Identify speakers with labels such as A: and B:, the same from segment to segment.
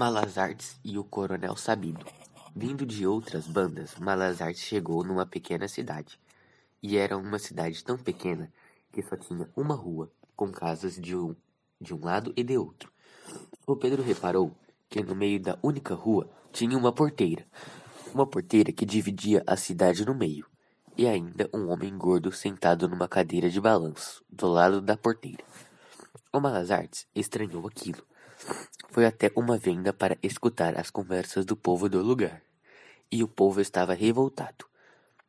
A: Malazartes e o Coronel Sabido. Vindo de outras bandas, Malazartes chegou numa pequena cidade. E era uma cidade tão pequena que só tinha uma rua, com casas de um, de um lado e de outro. O Pedro reparou que no meio da única rua tinha uma porteira. Uma porteira que dividia a cidade no meio. E ainda um homem gordo sentado numa cadeira de balanço, do lado da porteira. O Malazartes estranhou aquilo foi até uma venda para escutar as conversas do povo do lugar. E o povo estava revoltado.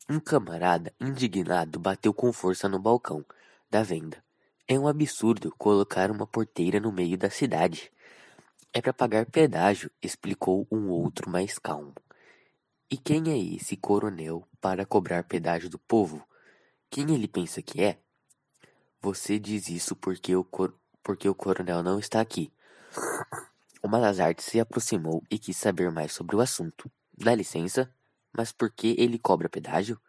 A: Um camarada indignado bateu com força no balcão da venda. É um absurdo colocar uma porteira no meio da cidade. É para pagar pedágio, explicou um outro mais calmo. E quem é esse coronel para cobrar pedágio do povo? Quem ele pensa que é? Você diz isso porque o, porque o coronel não está aqui. Malazarte se aproximou e quis saber mais sobre o assunto. Dá licença, mas por que ele cobra pedágio?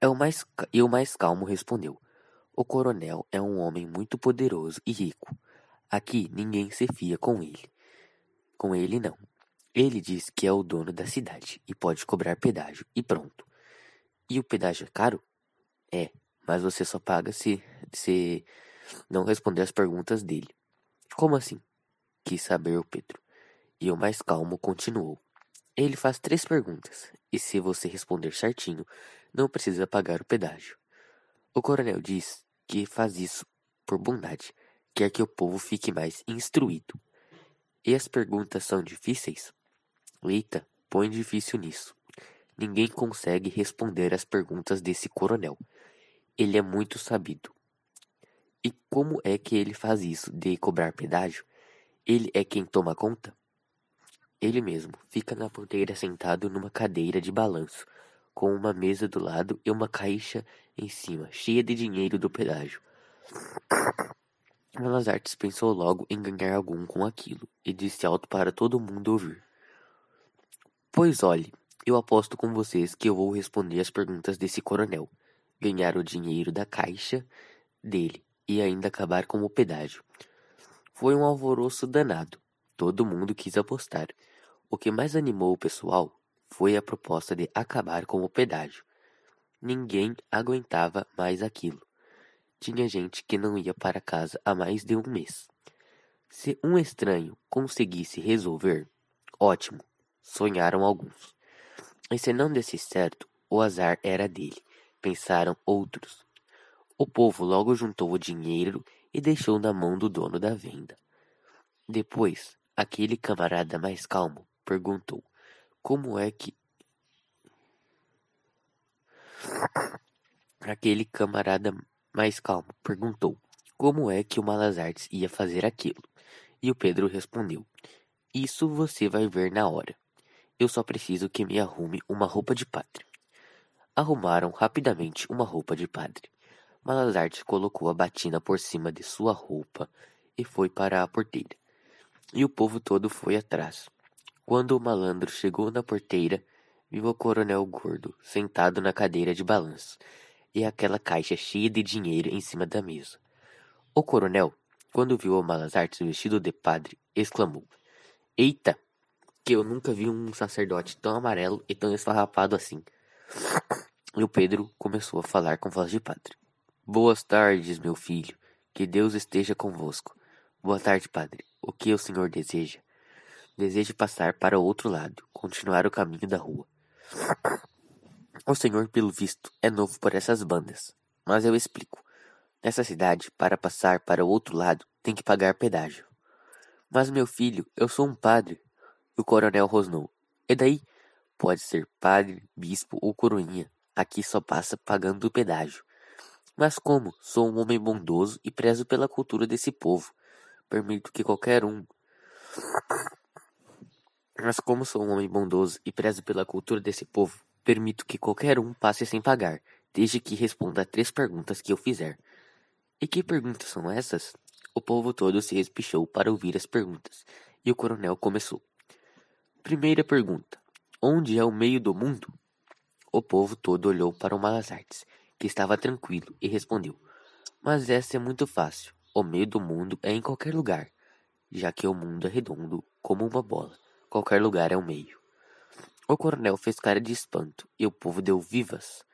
A: É o mais, e o mais calmo respondeu: O coronel é um homem muito poderoso e rico. Aqui ninguém se fia com ele. Com ele não. Ele diz que é o dono da cidade e pode cobrar pedágio e pronto. E o pedágio é caro? É, mas você só paga se, se não responder as perguntas dele. Como assim? Quis saber o Pedro. E o mais calmo continuou. Ele faz três perguntas, e se você responder certinho, não precisa pagar o pedágio. O coronel diz que faz isso por bondade, quer que o povo fique mais instruído. E as perguntas são difíceis? Eita, põe difícil nisso. Ninguém consegue responder as perguntas desse coronel. Ele é muito sabido. E como é que ele faz isso de cobrar pedágio? Ele é quem toma conta? Ele mesmo fica na ponteira sentado numa cadeira de balanço, com uma mesa do lado e uma caixa em cima, cheia de dinheiro do pedágio. Malazartes pensou logo em ganhar algum com aquilo e disse alto para todo mundo ouvir. Pois olhe, eu aposto com vocês que eu vou responder as perguntas desse coronel, ganhar o dinheiro da caixa dele e ainda acabar com o pedágio. Foi um alvoroço danado. Todo mundo quis apostar. O que mais animou o pessoal foi a proposta de acabar com o pedágio. Ninguém aguentava mais aquilo. Tinha gente que não ia para casa há mais de um mês. Se um estranho conseguisse resolver, ótimo, sonharam alguns. E se não desse certo, o azar era dele, pensaram outros. O povo logo juntou o dinheiro e deixou na mão do dono da venda. Depois, aquele camarada mais calmo perguntou: Como é que. Aquele camarada mais calmo perguntou: Como é que o Malazartes ia fazer aquilo? E o Pedro respondeu: Isso você vai ver na hora. Eu só preciso que me arrume uma roupa de padre. Arrumaram rapidamente uma roupa de padre. Malazarte colocou a batina por cima de sua roupa e foi para a porteira. E o povo todo foi atrás. Quando o malandro chegou na porteira, viu o coronel gordo sentado na cadeira de balanço e aquela caixa cheia de dinheiro em cima da mesa. O coronel, quando viu o Malazarte vestido de padre, exclamou: Eita! Que eu nunca vi um sacerdote tão amarelo e tão esfarrapado assim. E o Pedro começou a falar com voz de padre. Boas tardes, meu filho. Que Deus esteja convosco. Boa tarde, padre. O que o senhor deseja? Desejo passar para o outro lado, continuar o caminho da rua. O senhor, pelo visto, é novo por essas bandas. Mas eu explico. Nessa cidade, para passar para o outro lado, tem que pagar pedágio. Mas, meu filho, eu sou um padre. O coronel rosnou. E daí? Pode ser padre, bispo ou coroinha. Aqui só passa pagando o pedágio. Mas como sou um homem bondoso e prezo pela cultura desse povo, permito que qualquer um. Mas como sou um homem bondoso e prezo pela cultura desse povo, permito que qualquer um passe sem pagar, desde que responda a três perguntas que eu fizer. E que perguntas são essas? O povo todo se espichou para ouvir as perguntas, e o coronel começou. Primeira pergunta: Onde é o meio do mundo? O povo todo olhou para o Malazartes que estava tranquilo, e respondeu: Mas essa é muito fácil. O meio do mundo é em qualquer lugar, já que o mundo é redondo como uma bola. Qualquer lugar é o meio. O coronel fez cara de espanto e o povo deu vivas.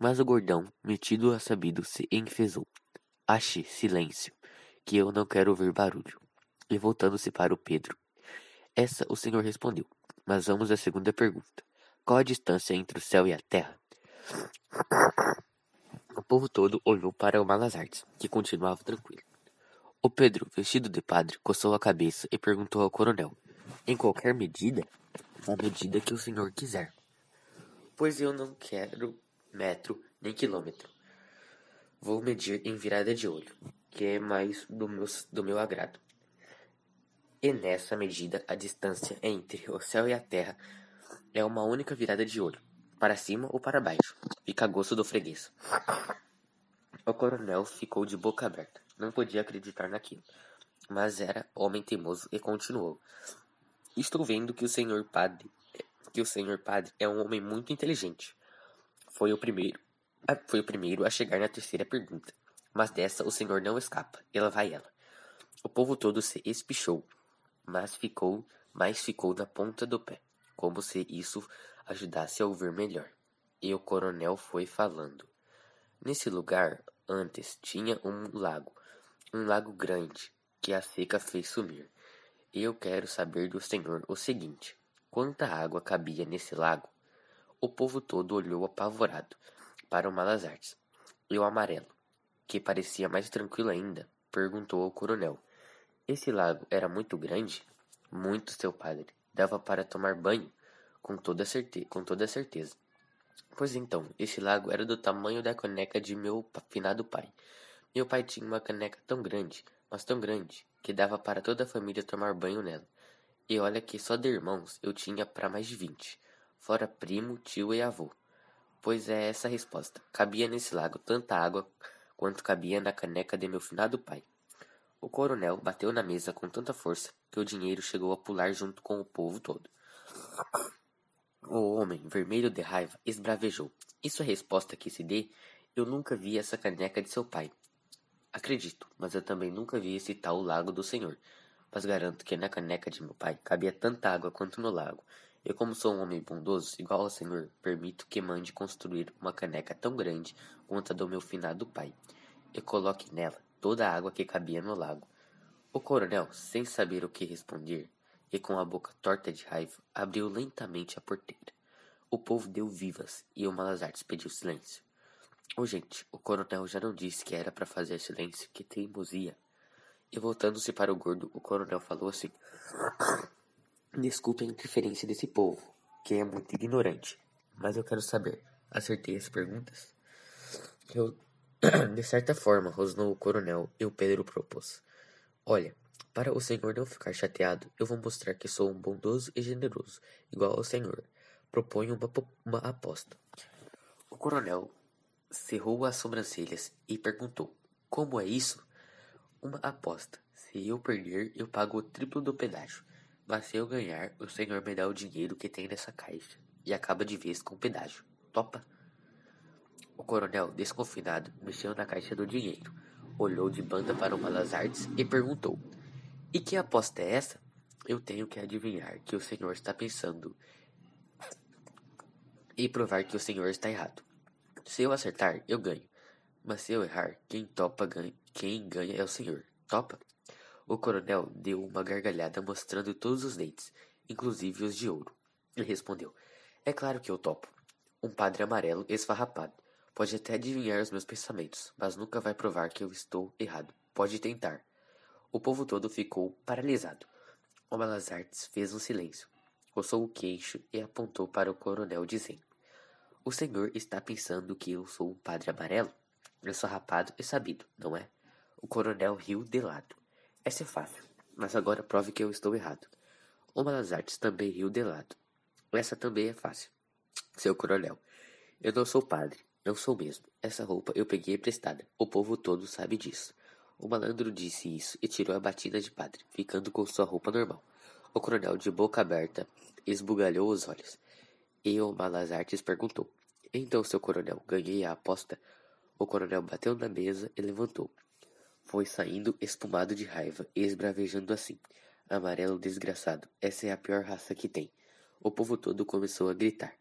A: Mas o gordão, metido a sabido, se enfesou. Ache silêncio, que eu não quero ouvir barulho. E voltando-se para o Pedro. Essa o senhor respondeu. Mas vamos à segunda pergunta. Qual a distância entre o céu e a terra? O povo todo olhou para o Malazartes, que continuava tranquilo. O Pedro, vestido de padre, coçou a cabeça e perguntou ao coronel: Em qualquer medida? Na medida que o senhor quiser. Pois eu não quero metro nem quilômetro. Vou medir em virada de olho, que é mais do meu, do meu agrado. E nessa medida, a distância entre o céu e a terra é uma única virada de olho, para cima ou para baixo. Fica a gosto do freguês. O coronel ficou de boca aberta. Não podia acreditar naquilo. Mas era homem teimoso e continuou. Estou vendo que o senhor padre, que o senhor padre é um homem muito inteligente. Foi o primeiro, foi o primeiro a chegar na terceira pergunta. Mas dessa o senhor não escapa. E lá vai ela. O povo todo se espichou, mas ficou, mas ficou na ponta do pé, como se isso ajudasse a ouvir melhor. E o coronel foi falando. Nesse lugar, antes, tinha um lago um lago grande, que a seca fez sumir. Eu quero saber do senhor o seguinte: quanta água cabia nesse lago? O povo todo olhou apavorado para o Malazartes. E o amarelo, que parecia mais tranquilo ainda, perguntou ao coronel: Esse lago era muito grande? Muito, seu padre. Dava para tomar banho, com toda, certe com toda certeza. Pois então, esse lago era do tamanho da caneca de meu finado pai. Meu pai tinha uma caneca tão grande, mas tão grande, que dava para toda a família tomar banho nela. E olha que só de irmãos eu tinha para mais de vinte, fora primo, tio e avô. Pois é essa a resposta. Cabia nesse lago tanta água quanto cabia na caneca de meu finado pai. O coronel bateu na mesa com tanta força que o dinheiro chegou a pular junto com o povo todo. O homem, vermelho de raiva, esbravejou. Isso é resposta que se dê? Eu nunca vi essa caneca de seu pai. Acredito, mas eu também nunca vi esse tal lago do Senhor. Mas garanto que na caneca de meu pai cabia tanta água quanto no lago. Eu, como sou um homem bondoso, igual ao Senhor, permito que mande construir uma caneca tão grande quanto a do meu finado pai, e coloque nela toda a água que cabia no lago. O coronel, sem saber o que responder, e com a boca torta de raiva, abriu lentamente a porteira. O povo deu vivas e o Malazartes pediu silêncio. Ô, gente, o coronel já não disse que era para fazer silêncio, que teimosia. E voltando-se para o gordo, o coronel falou assim: Desculpe a interferência desse povo, que é muito ignorante, mas eu quero saber. Acertei as perguntas? Eu, de certa forma, rosnou o coronel e o Pedro propôs: Olha, para o senhor não ficar chateado, eu vou mostrar que sou um bondoso e generoso, igual ao senhor. Proponho uma, uma aposta. O coronel cerrou as sobrancelhas e perguntou: Como é isso? Uma aposta. Se eu perder, eu pago o triplo do pedágio. Mas se eu ganhar, o senhor me dá o dinheiro que tem nessa caixa e acaba de vez com o pedágio. Topa? O coronel, desconfinado, mexeu na caixa do dinheiro, olhou de banda para o Malazartes e perguntou: E que aposta é essa? Eu tenho que adivinhar que o senhor está pensando e provar que o senhor está errado. Se eu acertar, eu ganho. Mas se eu errar, quem topa ganha, quem ganha é o senhor. Topa? O coronel deu uma gargalhada mostrando todos os dentes, inclusive os de ouro. E respondeu: É claro que eu topo. Um padre amarelo esfarrapado. Pode até adivinhar os meus pensamentos, mas nunca vai provar que eu estou errado. Pode tentar. O povo todo ficou paralisado. O Malazartes fez um silêncio, coçou o queixo e apontou para o coronel, dizendo: o senhor está pensando que eu sou um padre amarelo? Eu sou rapado e sabido, não é? O coronel riu de lado. Essa é fácil, mas agora prove que eu estou errado. O Malazartes também riu de lado. Essa também é fácil. Seu coronel, eu não sou padre, não sou mesmo. Essa roupa eu peguei emprestada. O povo todo sabe disso. O malandro disse isso e tirou a batina de padre, ficando com sua roupa normal. O coronel, de boca aberta, esbugalhou os olhos. E o Malazartes perguntou: então, seu coronel, ganhei a aposta. O coronel bateu na mesa e levantou. Foi saindo espumado de raiva e esbravejando assim. Amarelo desgraçado, essa é a pior raça que tem. O povo todo começou a gritar.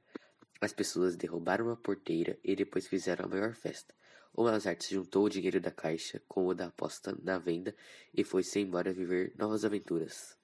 A: As pessoas derrubaram a porteira e depois fizeram a maior festa. O Lazarte juntou o dinheiro da caixa com o da aposta na venda e foi-se embora viver novas aventuras.